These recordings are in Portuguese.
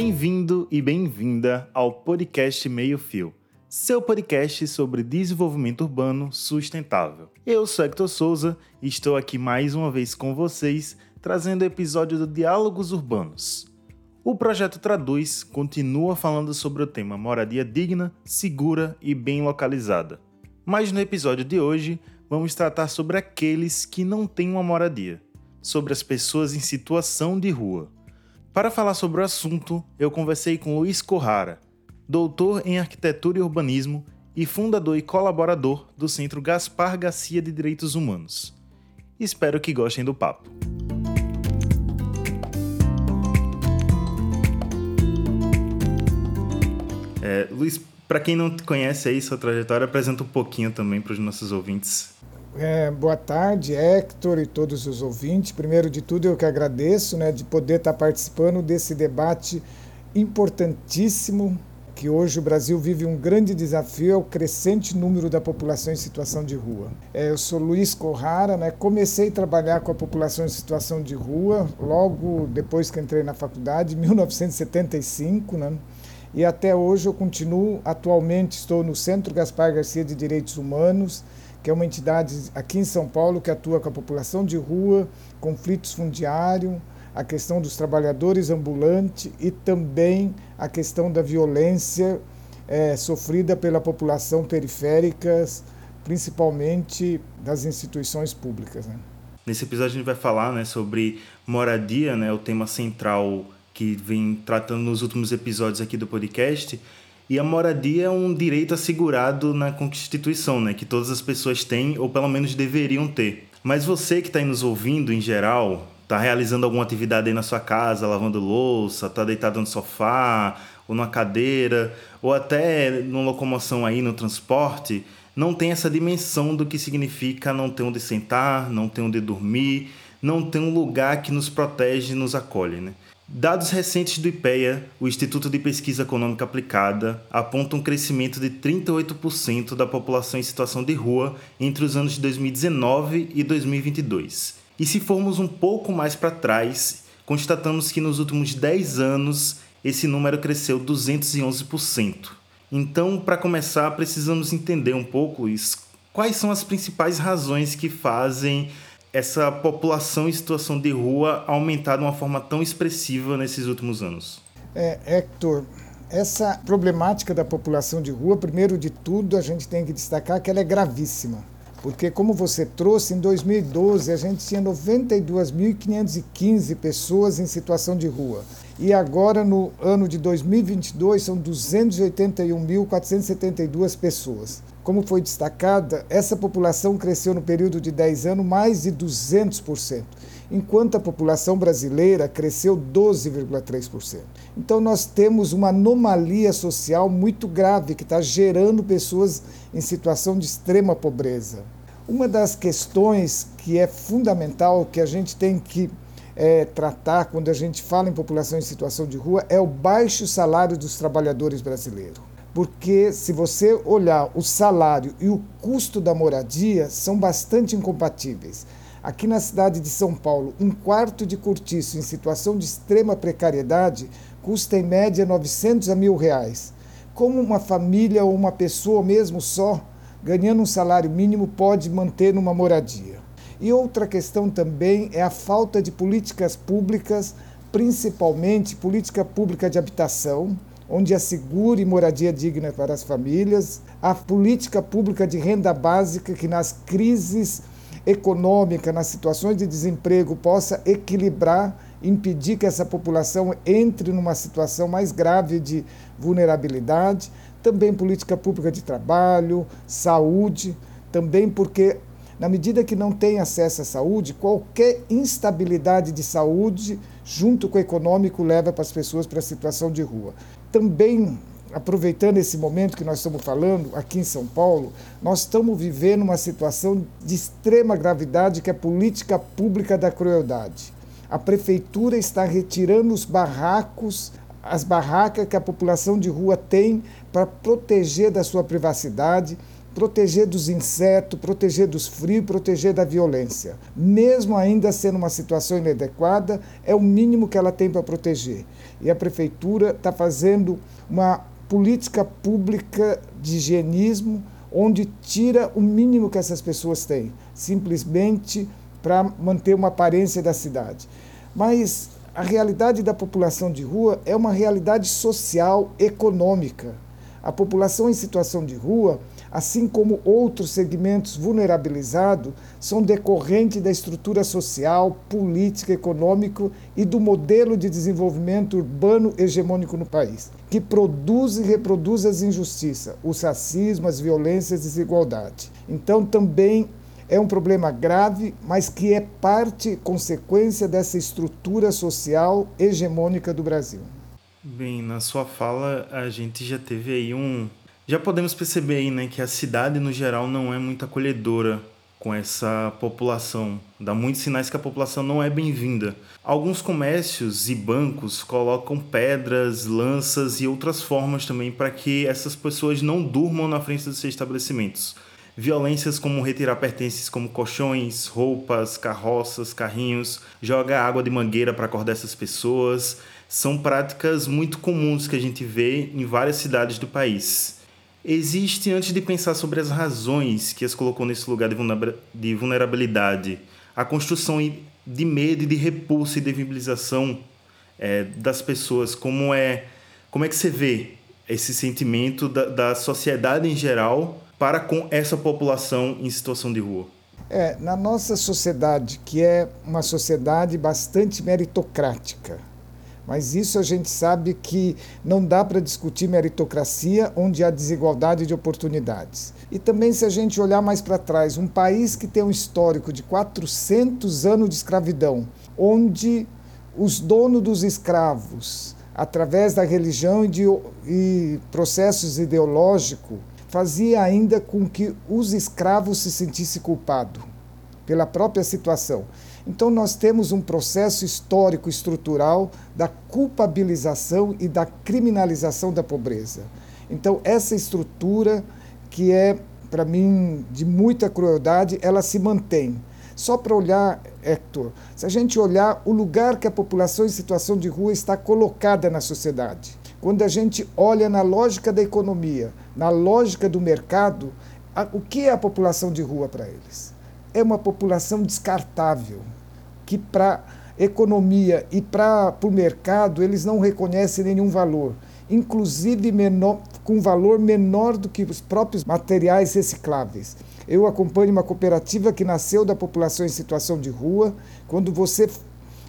Bem-vindo e bem-vinda ao podcast Meio Fio, seu podcast sobre desenvolvimento urbano sustentável. Eu sou Hector Souza e estou aqui mais uma vez com vocês, trazendo o episódio do Diálogos Urbanos. O projeto Traduz continua falando sobre o tema moradia digna, segura e bem localizada. Mas no episódio de hoje, vamos tratar sobre aqueles que não têm uma moradia, sobre as pessoas em situação de rua. Para falar sobre o assunto, eu conversei com Luiz Corrara, doutor em arquitetura e urbanismo e fundador e colaborador do Centro Gaspar Garcia de Direitos Humanos. Espero que gostem do papo. É, Luiz, para quem não te conhece aí, sua trajetória, apresenta um pouquinho também para os nossos ouvintes. É, boa tarde, Hector e todos os ouvintes. Primeiro de tudo, eu que agradeço né, de poder estar participando desse debate importantíssimo, que hoje o Brasil vive um grande desafio, é o crescente número da população em situação de rua. É, eu sou Luiz Corrara, né, comecei a trabalhar com a população em situação de rua logo depois que entrei na faculdade, em 1975, né, e até hoje eu continuo, atualmente estou no Centro Gaspar Garcia de Direitos Humanos, que é uma entidade aqui em São Paulo que atua com a população de rua, conflitos fundiários, a questão dos trabalhadores ambulantes e também a questão da violência é, sofrida pela população periférica, principalmente das instituições públicas. Né? Nesse episódio a gente vai falar né, sobre moradia, né, o tema central que vem tratando nos últimos episódios aqui do podcast. E a moradia é um direito assegurado na Constituição, né? Que todas as pessoas têm, ou pelo menos deveriam ter. Mas você que está aí nos ouvindo, em geral, está realizando alguma atividade aí na sua casa, lavando louça, está deitado no sofá, ou numa cadeira, ou até numa locomoção aí no transporte, não tem essa dimensão do que significa não ter onde sentar, não ter onde dormir, não ter um lugar que nos protege e nos acolhe, né? Dados recentes do IPEA, o Instituto de Pesquisa Econômica Aplicada, apontam um crescimento de 38% da população em situação de rua entre os anos de 2019 e 2022. E se formos um pouco mais para trás, constatamos que nos últimos 10 anos esse número cresceu 211%. Então, para começar, precisamos entender um pouco isso. Quais são as principais razões que fazem essa população em situação de rua aumentar de uma forma tão expressiva nesses últimos anos? É, Hector, essa problemática da população de rua, primeiro de tudo, a gente tem que destacar que ela é gravíssima. Porque, como você trouxe, em 2012 a gente tinha 92.515 pessoas em situação de rua. E agora, no ano de 2022, são 281.472 pessoas. Como foi destacada, essa população cresceu no período de 10 anos mais de 200%, enquanto a população brasileira cresceu 12,3%. Então, nós temos uma anomalia social muito grave que está gerando pessoas em situação de extrema pobreza. Uma das questões que é fundamental, que a gente tem que é, tratar quando a gente fala em população em situação de rua, é o baixo salário dos trabalhadores brasileiros porque se você olhar o salário e o custo da moradia são bastante incompatíveis. Aqui na cidade de São Paulo, um quarto de cortiço em situação de extrema precariedade custa em média 900 a mil reais. Como uma família ou uma pessoa mesmo só, ganhando um salário mínimo, pode manter uma moradia? E outra questão também é a falta de políticas públicas, principalmente política pública de habitação, onde assegure moradia digna para as famílias, a política pública de renda básica que nas crises econômicas, nas situações de desemprego, possa equilibrar, impedir que essa população entre numa situação mais grave de vulnerabilidade, também política pública de trabalho, saúde, também porque na medida que não tem acesso à saúde, qualquer instabilidade de saúde, junto com o econômico, leva para as pessoas para a situação de rua também aproveitando esse momento que nós estamos falando aqui em São Paulo, nós estamos vivendo uma situação de extrema gravidade que é a política pública da crueldade. A prefeitura está retirando os barracos, as barracas que a população de rua tem para proteger da sua privacidade, proteger dos insetos, proteger dos frios, proteger da violência. Mesmo ainda sendo uma situação inadequada, é o mínimo que ela tem para proteger. E a prefeitura está fazendo uma política pública de higienismo onde tira o mínimo que essas pessoas têm, simplesmente para manter uma aparência da cidade. Mas a realidade da população de rua é uma realidade social, econômica. A população em situação de rua, assim como outros segmentos vulnerabilizados, são decorrentes da estrutura social, política, econômico e do modelo de desenvolvimento urbano hegemônico no país, que produz e reproduz as injustiças, o racismo, as violências e desigualdade. Então, também é um problema grave, mas que é parte, consequência dessa estrutura social hegemônica do Brasil. Bem, na sua fala a gente já teve aí um. Já podemos perceber aí, né, que a cidade no geral não é muito acolhedora com essa população. Dá muitos sinais que a população não é bem-vinda. Alguns comércios e bancos colocam pedras, lanças e outras formas também para que essas pessoas não durmam na frente dos seus estabelecimentos. Violências como retirar pertences como colchões, roupas, carroças, carrinhos, jogar água de mangueira para acordar essas pessoas, são práticas muito comuns que a gente vê em várias cidades do país. Existe, antes de pensar sobre as razões que as colocou nesse lugar de vulnerabilidade, a construção de medo de repulsa e de viabilização é, das pessoas, como é, como é que você vê esse sentimento da, da sociedade em geral para com essa população em situação de rua? É, na nossa sociedade, que é uma sociedade bastante meritocrática, mas isso a gente sabe que não dá para discutir meritocracia onde há desigualdade de oportunidades. E também, se a gente olhar mais para trás, um país que tem um histórico de 400 anos de escravidão, onde os donos dos escravos, através da religião e, de, e processos ideológicos, fazia ainda com que os escravos se sentissem culpados pela própria situação. Então, nós temos um processo histórico estrutural da culpabilização e da criminalização da pobreza. Então, essa estrutura, que é, para mim, de muita crueldade, ela se mantém. Só para olhar, Hector, se a gente olhar o lugar que a população em situação de rua está colocada na sociedade, quando a gente olha na lógica da economia, na lógica do mercado, a, o que é a população de rua para eles? É uma população descartável, que para economia e para o mercado eles não reconhecem nenhum valor, inclusive menor, com valor menor do que os próprios materiais recicláveis. Eu acompanho uma cooperativa que nasceu da população em situação de rua. Quando você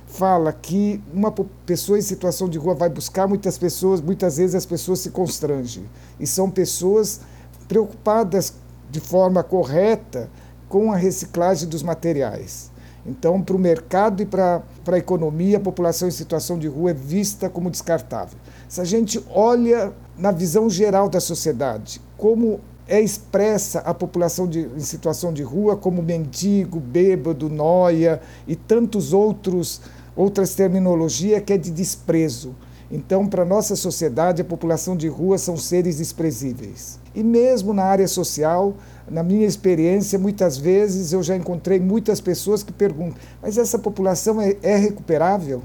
fala que uma pessoa em situação de rua vai buscar muitas pessoas, muitas vezes as pessoas se constrangem. E são pessoas preocupadas de forma correta com a reciclagem dos materiais. Então, para o mercado e para a economia, a população em situação de rua é vista como descartável. Se a gente olha na visão geral da sociedade, como é expressa a população de, em situação de rua, como mendigo, bêbado, noia e tantos outros outras terminologia que é de desprezo. Então, para nossa sociedade, a população de rua são seres desprezíveis. E mesmo na área social, na minha experiência, muitas vezes eu já encontrei muitas pessoas que perguntam: mas essa população é, é recuperável?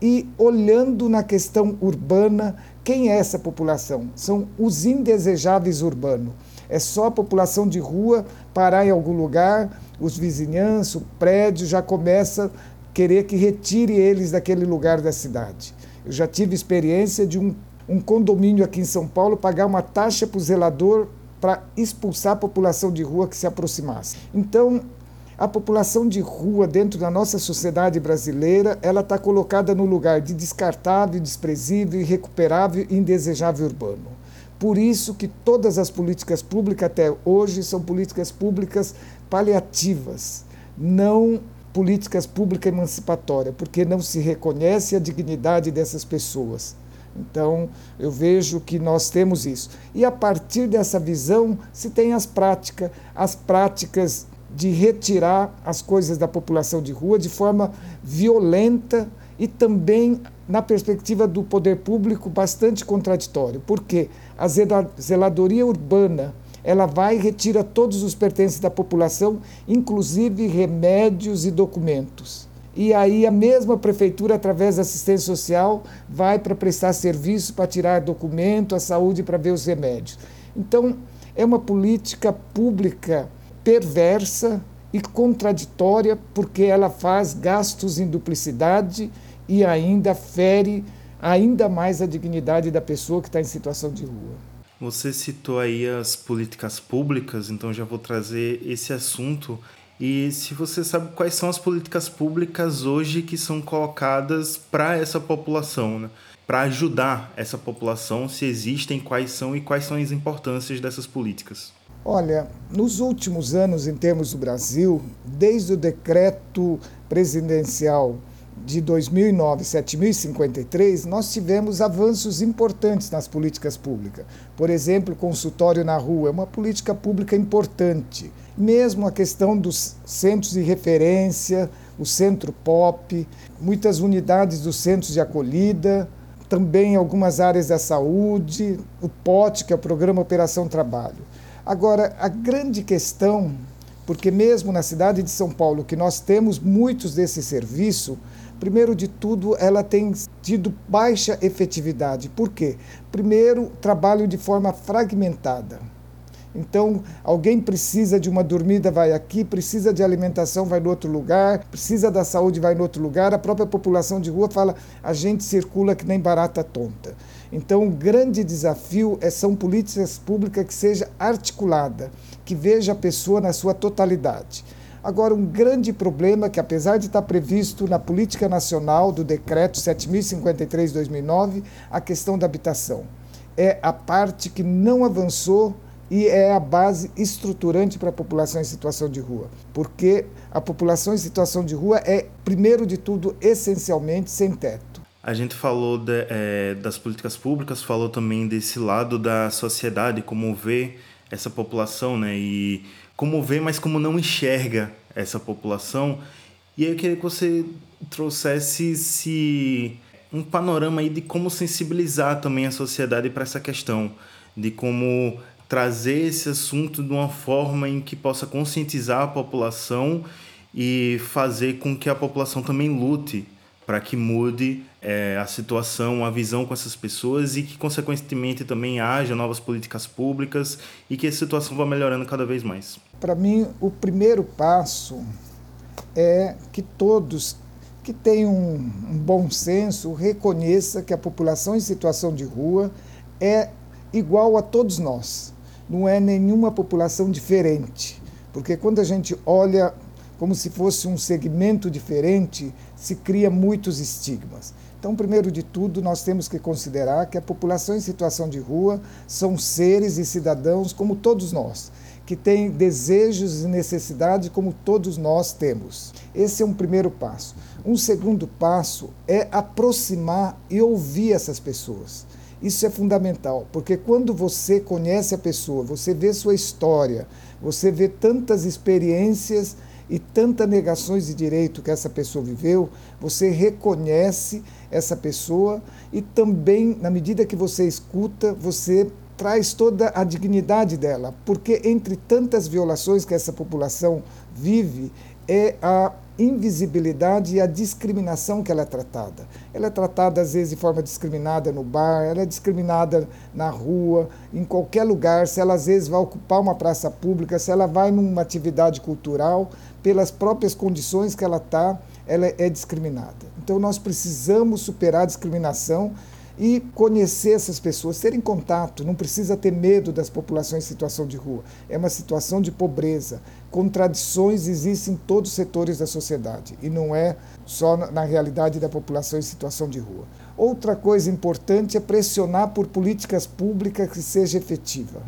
E olhando na questão urbana, quem é essa população? São os indesejáveis urbanos. É só a população de rua parar em algum lugar, os vizinhanços, o prédio já começa querer que retire eles daquele lugar da cidade. Eu já tive experiência de um, um condomínio aqui em São Paulo pagar uma taxa para o zelador para expulsar a população de rua que se aproximasse. Então, a população de rua dentro da nossa sociedade brasileira, ela está colocada no lugar de descartável, desprezível, irrecuperável e indesejável urbano. Por isso que todas as políticas públicas até hoje são políticas públicas paliativas, não políticas públicas emancipatórias, porque não se reconhece a dignidade dessas pessoas. Então, eu vejo que nós temos isso. E a partir dessa visão, se tem as práticas, as práticas de retirar as coisas da população de rua de forma violenta e também na perspectiva do poder público bastante contraditório. Porque a zeladoria urbana ela vai e retira todos os pertences da população, inclusive remédios e documentos. E aí a mesma prefeitura, através da assistência social, vai para prestar serviço, para tirar documento, a saúde para ver os remédios. Então, é uma política pública perversa e contraditória, porque ela faz gastos em duplicidade e ainda fere ainda mais a dignidade da pessoa que está em situação de rua. Você citou aí as políticas públicas, então já vou trazer esse assunto. E se você sabe quais são as políticas públicas hoje que são colocadas para essa população, né? para ajudar essa população, se existem, quais são e quais são as importâncias dessas políticas? Olha, nos últimos anos, em termos do Brasil, desde o decreto presidencial de 2009, 7053, nós tivemos avanços importantes nas políticas públicas. Por exemplo, consultório na rua é uma política pública importante. Mesmo a questão dos centros de referência, o centro POP, muitas unidades dos centros de acolhida, também algumas áreas da saúde, o POT, que é o Programa Operação Trabalho. Agora, a grande questão, porque mesmo na cidade de São Paulo, que nós temos muitos desse serviço, Primeiro de tudo, ela tem tido baixa efetividade. Por quê? Primeiro, trabalho de forma fragmentada. Então, alguém precisa de uma dormida, vai aqui, precisa de alimentação, vai no outro lugar, precisa da saúde, vai no outro lugar. A própria população de rua fala: a gente circula que nem barata tonta. Então, o grande desafio é, são políticas públicas que seja articulada, que veja a pessoa na sua totalidade. Agora, um grande problema que, apesar de estar previsto na política nacional do decreto 7053-2009, a questão da habitação. É a parte que não avançou e é a base estruturante para a população em situação de rua. Porque a população em situação de rua é, primeiro de tudo, essencialmente sem teto. A gente falou de, é, das políticas públicas, falou também desse lado da sociedade, como vê essa população, né? E como vê, mas como não enxerga essa população. E aí eu queria que você trouxesse se um panorama aí de como sensibilizar também a sociedade para essa questão, de como trazer esse assunto de uma forma em que possa conscientizar a população e fazer com que a população também lute para que mude é, a situação, a visão com essas pessoas e que, consequentemente, também haja novas políticas públicas e que a situação vá melhorando cada vez mais. Para mim, o primeiro passo é que todos que um, um bom senso reconheça que a população em situação de rua é igual a todos nós. Não é nenhuma população diferente. Porque quando a gente olha como se fosse um segmento diferente, se cria muitos estigmas. Então, primeiro de tudo, nós temos que considerar que a população em situação de rua são seres e cidadãos como todos nós, que têm desejos e necessidades como todos nós temos. Esse é um primeiro passo. Um segundo passo é aproximar e ouvir essas pessoas. Isso é fundamental, porque quando você conhece a pessoa, você vê sua história, você vê tantas experiências e tantas negações de direito que essa pessoa viveu, você reconhece essa pessoa e também, na medida que você escuta, você traz toda a dignidade dela, porque entre tantas violações que essa população vive, é a invisibilidade e a discriminação que ela é tratada. Ela é tratada, às vezes, de forma discriminada no bar, ela é discriminada na rua, em qualquer lugar, se ela, às vezes, vai ocupar uma praça pública, se ela vai numa atividade cultural, pelas próprias condições que ela está, ela é discriminada. Então, nós precisamos superar a discriminação e conhecer essas pessoas, ter em contato, não precisa ter medo das populações em situação de rua. É uma situação de pobreza. Contradições existem em todos os setores da sociedade e não é só na realidade da população em situação de rua. Outra coisa importante é pressionar por políticas públicas que seja efetiva.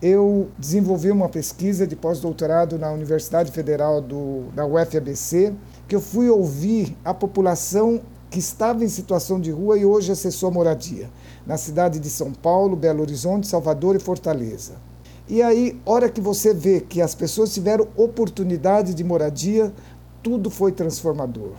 Eu desenvolvi uma pesquisa de pós-doutorado na Universidade Federal do, da UFABC, que eu fui ouvir a população que estava em situação de rua e hoje acessou a moradia, na cidade de São Paulo, Belo Horizonte, Salvador e Fortaleza. E aí, hora que você vê que as pessoas tiveram oportunidade de moradia, tudo foi transformador.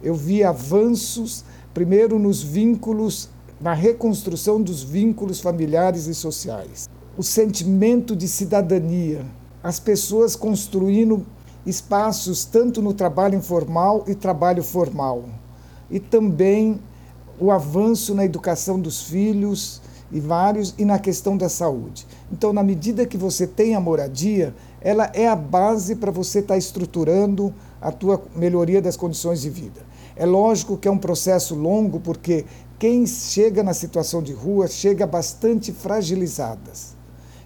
Eu vi avanços, primeiro nos vínculos, na reconstrução dos vínculos familiares e sociais. O sentimento de cidadania, as pessoas construindo espaços tanto no trabalho informal e trabalho formal, e também o avanço na educação dos filhos e vários e na questão da saúde. Então, na medida que você tem a moradia, ela é a base para você estar tá estruturando a tua melhoria das condições de vida. É lógico que é um processo longo, porque quem chega na situação de rua chega bastante fragilizadas.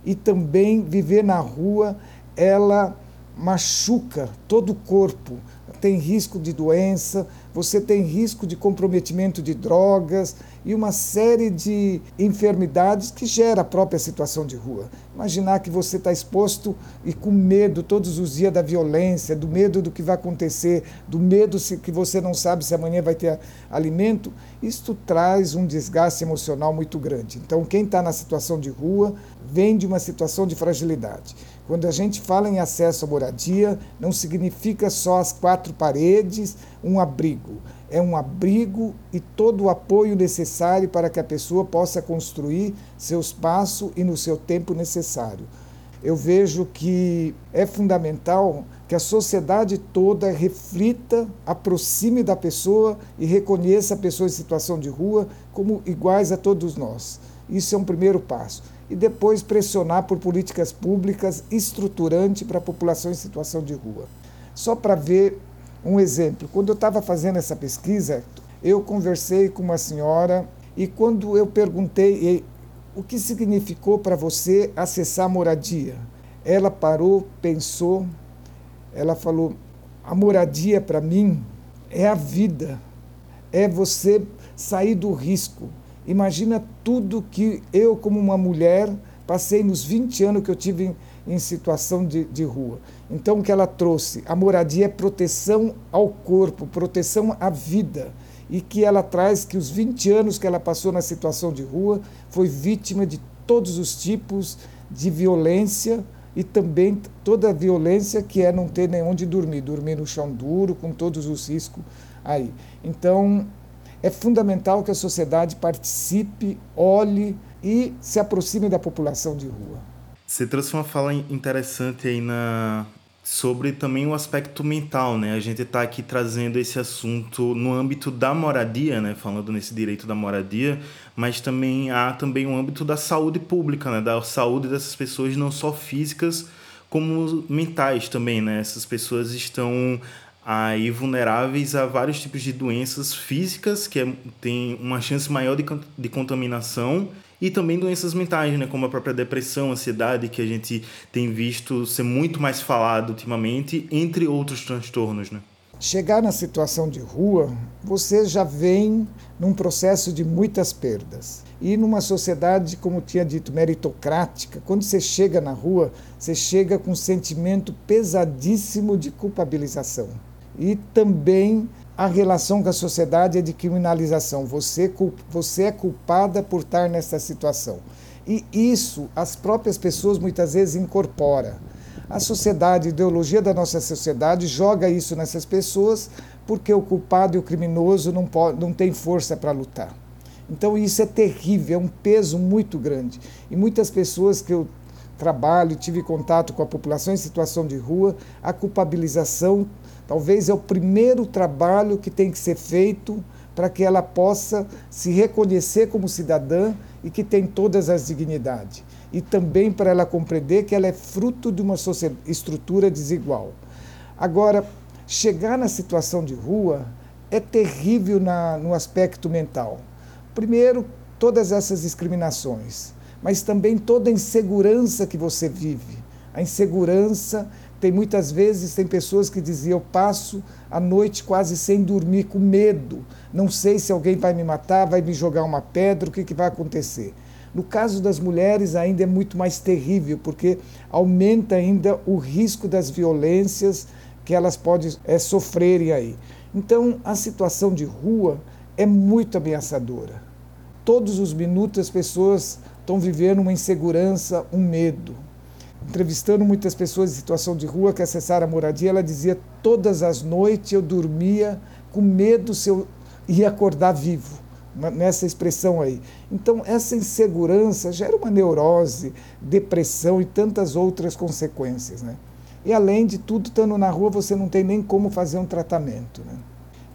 E também viver na rua, ela machuca todo o corpo, tem risco de doença, você tem risco de comprometimento de drogas e uma série de enfermidades que gera a própria situação de rua. Imaginar que você está exposto e com medo todos os dias da violência, do medo do que vai acontecer, do medo que você não sabe se amanhã vai ter alimento, isto traz um desgaste emocional muito grande. Então, quem está na situação de rua vem de uma situação de fragilidade. Quando a gente fala em acesso à moradia, não significa só as quatro paredes, um abrigo. É um abrigo e todo o apoio necessário para que a pessoa possa construir seu espaço e no seu tempo necessário. Eu vejo que é fundamental que a sociedade toda reflita, aproxime da pessoa e reconheça a pessoa em situação de rua como iguais a todos nós. Isso é um primeiro passo e depois pressionar por políticas públicas estruturantes para a população em situação de rua. Só para ver um exemplo, quando eu estava fazendo essa pesquisa, eu conversei com uma senhora e quando eu perguntei o que significou para você acessar a moradia, ela parou, pensou, ela falou: a moradia para mim é a vida, é você sair do risco, Imagina tudo que eu, como uma mulher, passei nos 20 anos que eu tive em, em situação de, de rua. Então, o que ela trouxe? A moradia é proteção ao corpo, proteção à vida. E que ela traz que os 20 anos que ela passou na situação de rua foi vítima de todos os tipos de violência e também toda a violência que é não ter nem onde dormir, dormir no chão duro, com todos os riscos aí. Então, é fundamental que a sociedade participe, olhe e se aproxime da população de rua. Você trouxe uma fala interessante aí na sobre também o aspecto mental, né? A gente está aqui trazendo esse assunto no âmbito da moradia, né? Falando nesse direito da moradia, mas também há também um âmbito da saúde pública, né? Da saúde dessas pessoas não só físicas como mentais também, né? Essas pessoas estão aí vulneráveis a vários tipos de doenças físicas, que é, tem uma chance maior de, de contaminação, e também doenças mentais, né, como a própria depressão, ansiedade, que a gente tem visto ser muito mais falado ultimamente, entre outros transtornos. Né? Chegar na situação de rua, você já vem num processo de muitas perdas. E numa sociedade, como tinha dito, meritocrática, quando você chega na rua, você chega com um sentimento pesadíssimo de culpabilização e também a relação com a sociedade é de criminalização. Você, você é culpada por estar nessa situação. E isso as próprias pessoas muitas vezes incorporam. A sociedade, a ideologia da nossa sociedade joga isso nessas pessoas porque o culpado e o criminoso não, pode, não tem força para lutar. Então isso é terrível, é um peso muito grande. E muitas pessoas que eu trabalho, tive contato com a população em situação de rua, a culpabilização Talvez é o primeiro trabalho que tem que ser feito para que ela possa se reconhecer como cidadã e que tem todas as dignidades. E também para ela compreender que ela é fruto de uma estrutura desigual. Agora, chegar na situação de rua é terrível na, no aspecto mental. Primeiro, todas essas discriminações, mas também toda a insegurança que você vive. A insegurança tem muitas vezes tem pessoas que diziam: eu passo a noite quase sem dormir, com medo. Não sei se alguém vai me matar, vai me jogar uma pedra, o que, que vai acontecer. No caso das mulheres, ainda é muito mais terrível, porque aumenta ainda o risco das violências que elas podem é, sofrerem aí. Então, a situação de rua é muito ameaçadora. Todos os minutos as pessoas estão vivendo uma insegurança, um medo entrevistando muitas pessoas em situação de rua que acessaram a moradia, ela dizia: todas as noites eu dormia com medo se eu ia acordar vivo, nessa expressão aí. Então, essa insegurança gera uma neurose, depressão e tantas outras consequências. Né? E além de tudo, estando na rua, você não tem nem como fazer um tratamento. Né?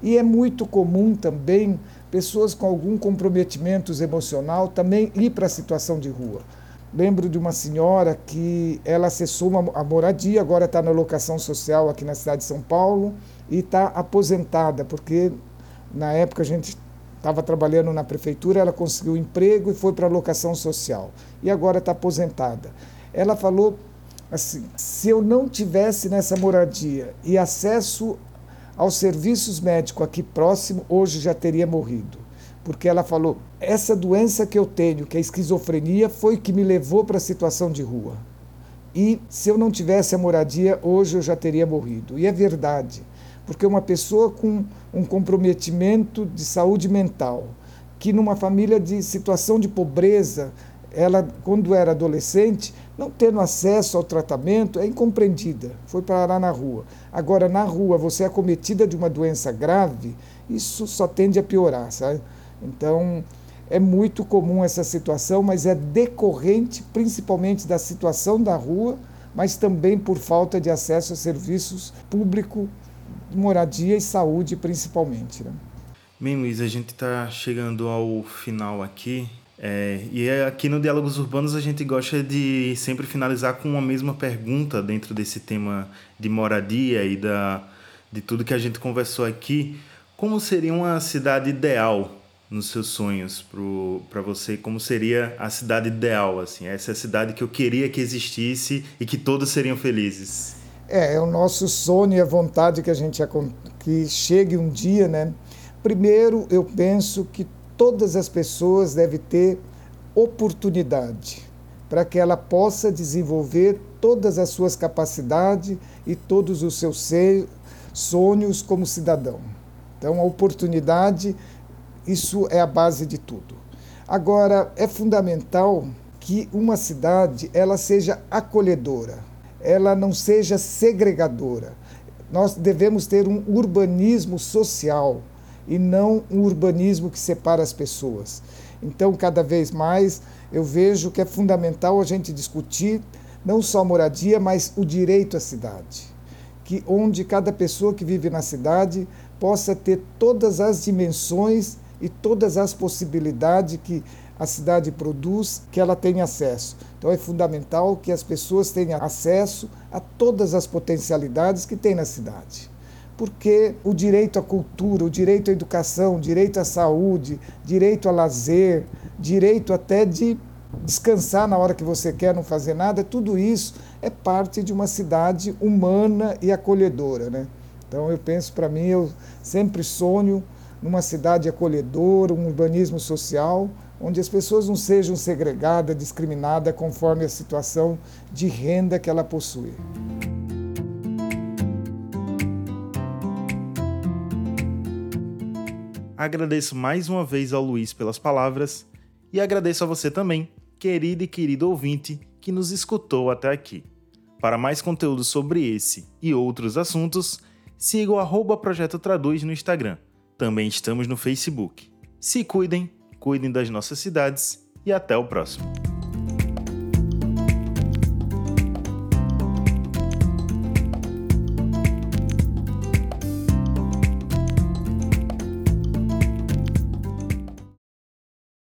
E é muito comum também pessoas com algum comprometimento emocional também ir para a situação de rua. Lembro de uma senhora que ela acessou uma, a moradia, agora está na locação social aqui na cidade de São Paulo e está aposentada, porque na época a gente estava trabalhando na prefeitura, ela conseguiu emprego e foi para a locação social. E agora está aposentada. Ela falou assim: se eu não tivesse nessa moradia e acesso aos serviços médicos aqui próximo, hoje já teria morrido. Porque ela falou: essa doença que eu tenho, que é a esquizofrenia, foi que me levou para a situação de rua. E se eu não tivesse a moradia, hoje eu já teria morrido. E é verdade, porque uma pessoa com um comprometimento de saúde mental, que numa família de situação de pobreza, ela, quando era adolescente, não tendo acesso ao tratamento, é incompreendida, foi parar na rua. Agora, na rua, você é acometida de uma doença grave, isso só tende a piorar, sabe? Então, é muito comum essa situação, mas é decorrente principalmente da situação da rua, mas também por falta de acesso a serviços públicos, moradia e saúde principalmente. Né? Bem, Luiz, a gente está chegando ao final aqui. É, e é aqui no Diálogos Urbanos a gente gosta de sempre finalizar com uma mesma pergunta dentro desse tema de moradia e da, de tudo que a gente conversou aqui. Como seria uma cidade ideal nos seus sonhos para você? Como seria a cidade ideal? Assim, essa é a cidade que eu queria que existisse e que todos seriam felizes. É, é o nosso sonho e a vontade que a gente que chegue um dia, né? Primeiro, eu penso que todas as pessoas devem ter oportunidade para que ela possa desenvolver todas as suas capacidades e todos os seus sonhos como cidadão. Então, a oportunidade isso é a base de tudo. Agora, é fundamental que uma cidade ela seja acolhedora, ela não seja segregadora. Nós devemos ter um urbanismo social e não um urbanismo que separa as pessoas. Então, cada vez mais, eu vejo que é fundamental a gente discutir não só moradia, mas o direito à cidade. Que onde cada pessoa que vive na cidade possa ter todas as dimensões e todas as possibilidades que a cidade produz, que ela tenha acesso. Então é fundamental que as pessoas tenham acesso a todas as potencialidades que tem na cidade. Porque o direito à cultura, o direito à educação, o direito à saúde, direito a lazer, direito até de descansar na hora que você quer, não fazer nada, tudo isso é parte de uma cidade humana e acolhedora. Né? Então eu penso para mim, eu sempre sonho numa cidade acolhedora, um urbanismo social, onde as pessoas não sejam segregadas, discriminadas conforme a situação de renda que ela possui. Agradeço mais uma vez ao Luiz pelas palavras e agradeço a você também, querido e querido ouvinte, que nos escutou até aqui. Para mais conteúdo sobre esse e outros assuntos, siga o arroba Projeto Traduz no Instagram também estamos no Facebook. Se cuidem, cuidem das nossas cidades e até o próximo.